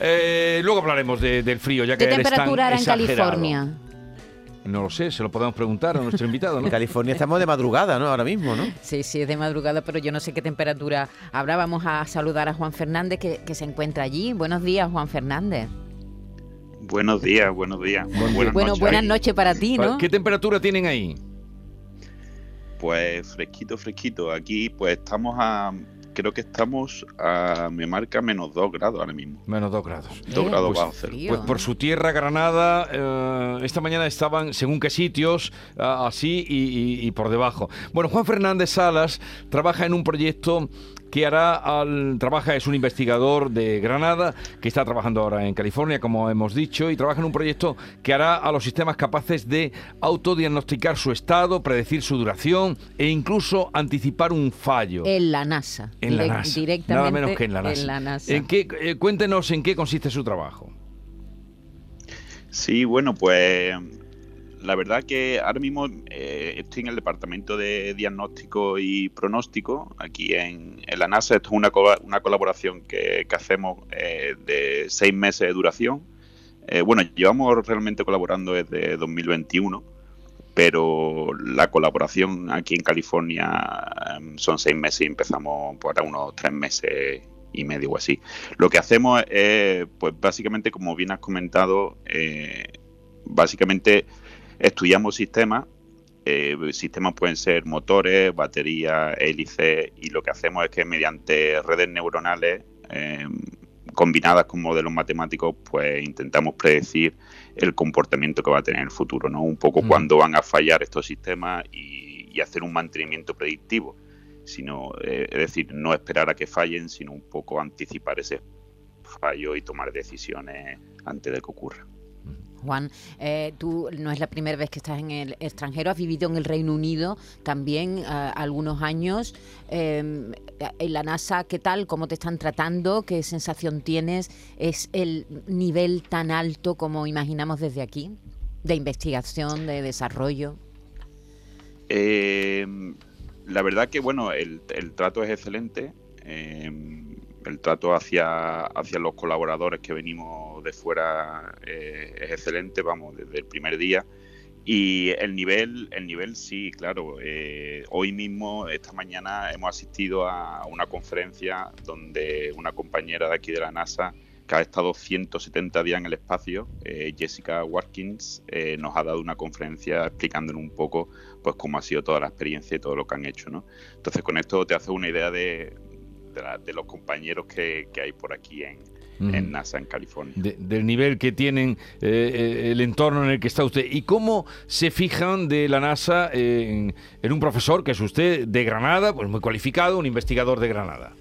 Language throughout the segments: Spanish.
Eh, luego hablaremos del frío, ya que ¿Qué temperatura en California? No lo sé, se lo podemos preguntar a nuestro invitado. ¿no? En California estamos de madrugada, ¿no? Ahora mismo, ¿no? Sí, sí, es de madrugada, pero yo no sé qué temperatura habrá. Vamos a saludar a Juan Fernández, que, que se encuentra allí. Buenos días, Juan Fernández. Buenos días, buenos días. Buenas bueno, noches. buenas noches para ti, ¿no? ¿Qué temperatura tienen ahí? Pues fresquito, fresquito. Aquí pues estamos a creo que estamos a, me marca menos 2 grados ahora mismo. Menos 2 grados. 2 grados pues, bajo cero. Pues por su tierra, Granada, eh, esta mañana estaban, según qué sitios, así y, y, por debajo. Bueno, Juan Fernández Salas trabaja en un proyecto que hará al trabaja es un investigador de Granada que está trabajando ahora en California, como hemos dicho, y trabaja en un proyecto que hará a los sistemas capaces de autodiagnosticar su estado, predecir su duración e incluso anticipar un fallo. En la NASA. En la NASA. Directamente Nada menos que en la NASA. En qué, eh, cuéntenos en qué consiste su trabajo. Sí, bueno, pues la verdad que ahora mismo eh, estoy en el departamento de diagnóstico y pronóstico aquí en, la NASA. Esto es una, una colaboración que, hacemos eh, de seis meses de duración. Eh, bueno, llevamos realmente colaborando desde 2021, pero la colaboración aquí en California em, son seis meses y empezamos por unos tres meses y medio o así. Lo que hacemos es, pues básicamente, como bien has comentado, básicamente Estudiamos sistemas, eh, sistemas pueden ser motores, baterías, hélices, y lo que hacemos es que mediante redes neuronales eh, combinadas con modelos matemáticos, pues intentamos predecir el comportamiento que va a tener el futuro, ¿no? Un poco mm. cuándo van a fallar estos sistemas y, hacer un mantenimiento predictivo, sino, eh, es decir, no esperar a que fallen, sino un poco anticipar ese fallo y tomar decisiones antes de que ocurra. Juan, eh, tú no es la primera vez que estás en el extranjero, has vivido en el Reino Unido también eh, algunos años. Em, en la NASA, ¿qué tal? ¿Cómo te están tratando? ¿Qué sensación tienes? ¿Es el nivel tan alto como imaginamos desde aquí? ¿De investigación, de desarrollo? Em, la verdad que, bueno, el, trato es excelente. Em, el trato hacia, hacia los colaboradores que venimos de fuera eh, es excelente, vamos, desde el primer día. Y el nivel, el nivel sí, claro. Eh, hoy mismo, esta mañana, hemos asistido a una conferencia donde una compañera de aquí de la NASA, que ha estado 170 días en el espacio, eh, Jessica Watkins, nos ha dado una conferencia explicándonos un poco pues cómo ha sido toda la experiencia y todo lo que han hecho. ¿no? Entonces, con esto te hace una idea de, de, los compañeros que, hay por aquí en, NASA, en California. del nivel que tienen eh, eh, el entorno en el que está usted. ¿Y cómo se fijan de la NASA en, un profesor que es usted de Granada, pues muy cualificado, un investigador de Granada?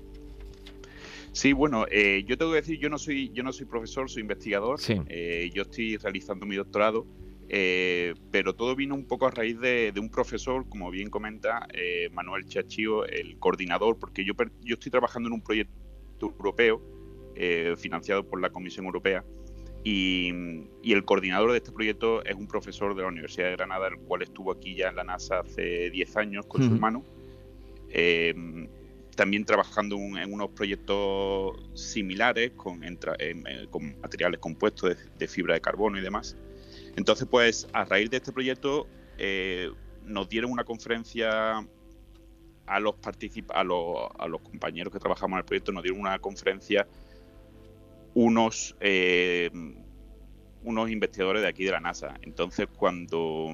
Sí, bueno, eh, yo tengo que decir, yo no soy, yo no soy profesor, soy investigador. yo estoy realizando mi doctorado eh, pero todo vino un poco a raíz de, un profesor, como bien comenta eh, Manuel Chachío, el coordinador, porque yo, yo estoy trabajando en un proyecto europeo eh, financiado por la Comisión Europea y, el coordinador de este proyecto es un profesor de la Universidad de Granada, el cual estuvo aquí ya en la NASA hace 10 años con su hermano. también trabajando en unos proyectos similares con, con materiales compuestos de fibra de carbono y demás. Entonces, pues a raíz de este proyecto eh, nos dieron una conferencia a los, a, los, a los compañeros que trabajamos en el proyecto, nos dieron una conferencia unos, eh, unos investigadores de aquí de la NASA. Entonces, cuando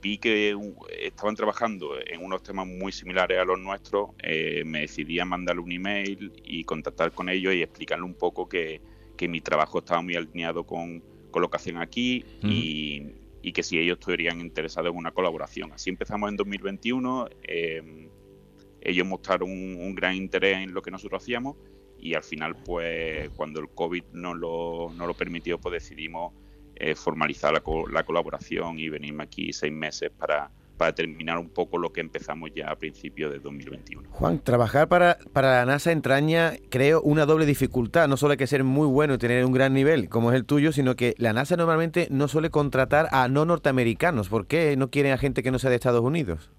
vi que estaban trabajando en unos temas muy similares a los nuestros, eh, me decidí a mandarle un email y contactar con ellos y explicarle un poco que, que mi trabajo estaba muy alineado con, colocación aquí y, que si ellos estarían interesados en una colaboración. Así empezamos en 2021, eh, ellos mostraron un, gran interés en lo que nosotros hacíamos y al final, pues cuando el COVID no lo, no lo permitió, pues decidimos eh, formalizar la, la colaboración y venirme aquí seis meses para para terminar un poco lo que empezamos ya a principios de 2021. Juan, trabajar para, para la NASA entraña, creo, una doble dificultad. No solo hay que ser muy bueno y tener un gran nivel, como es el tuyo, sino que la NASA normalmente no suele contratar a no norteamericanos. ¿Por qué no quieren a gente que no sea de Estados Unidos?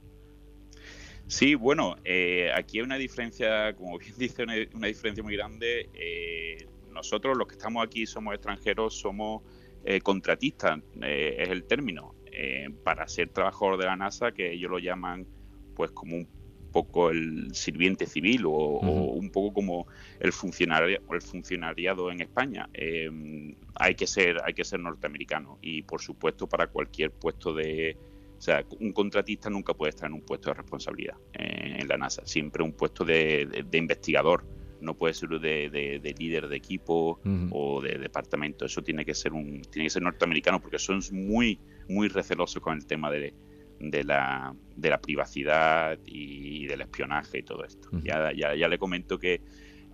Sí, bueno, eh, aquí hay una diferencia, como bien dice, una, diferencia muy grande. Eh, nosotros los que estamos aquí somos extranjeros, somos eh, contratistas, eh, es el término, eh, para ser trabajador de la NASA, que ellos lo llaman pues como un poco el sirviente civil o, o un poco como el funcionario el funcionariado en España hay que ser hay que ser norteamericano y por supuesto para cualquier puesto de o sea, un contratista nunca puede estar en un puesto de responsabilidad en la NASA, siempre un puesto de, de, investigador, no puede ser de, de líder de equipo o de departamento, eso tiene que ser un tiene que ser norteamericano porque son muy muy recelosos con el tema de, la, de la privacidad y del espionaje y todo esto. Ya, ya, ya le comento que,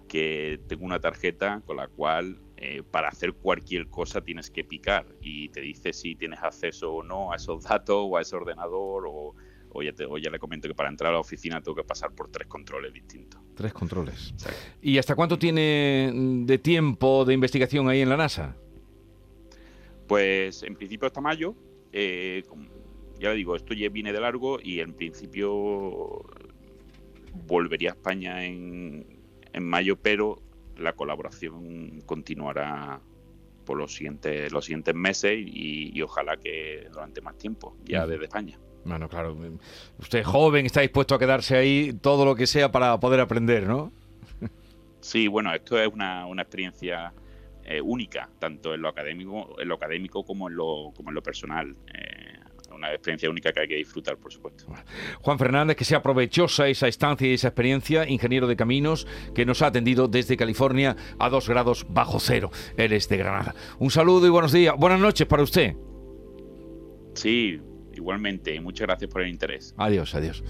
que tengo una tarjeta con la cual eh, para hacer cualquier cosa tienes que picar y te dice si tienes acceso o no a esos datos o a ese ordenador o, o ya, te, o ya le comento que para entrar a la oficina tengo que pasar por tres controles distintos. Tres controles. ¿Y hasta cuánto tiene de tiempo de investigación ahí en la NASA? Pues en principio hasta mayo. eh, ya le digo, esto ya viene de largo y en principio volvería a España en, en mayo, pero la colaboración continuará por los siguientes, los siguientes meses y, y ojalá que durante más tiempo, ya desde España. Bueno, claro, usted es joven, está dispuesto a quedarse ahí todo lo que sea para poder aprender, ¿no? Sí, bueno, esto es una, una experiencia eh, única, tanto en lo académico, en lo académico como en lo, como en lo personal. Eh, una experiencia única que hay que disfrutar, por supuesto. Juan Fernández, que sea provechosa esa estancia y esa experiencia, ingeniero de caminos, que nos ha atendido desde California a dos grados bajo cero. Él es de Granada. Un saludo y buenos días. Buenas noches para usted. Sí, igualmente. Muchas gracias por el interés. Adiós, adiós.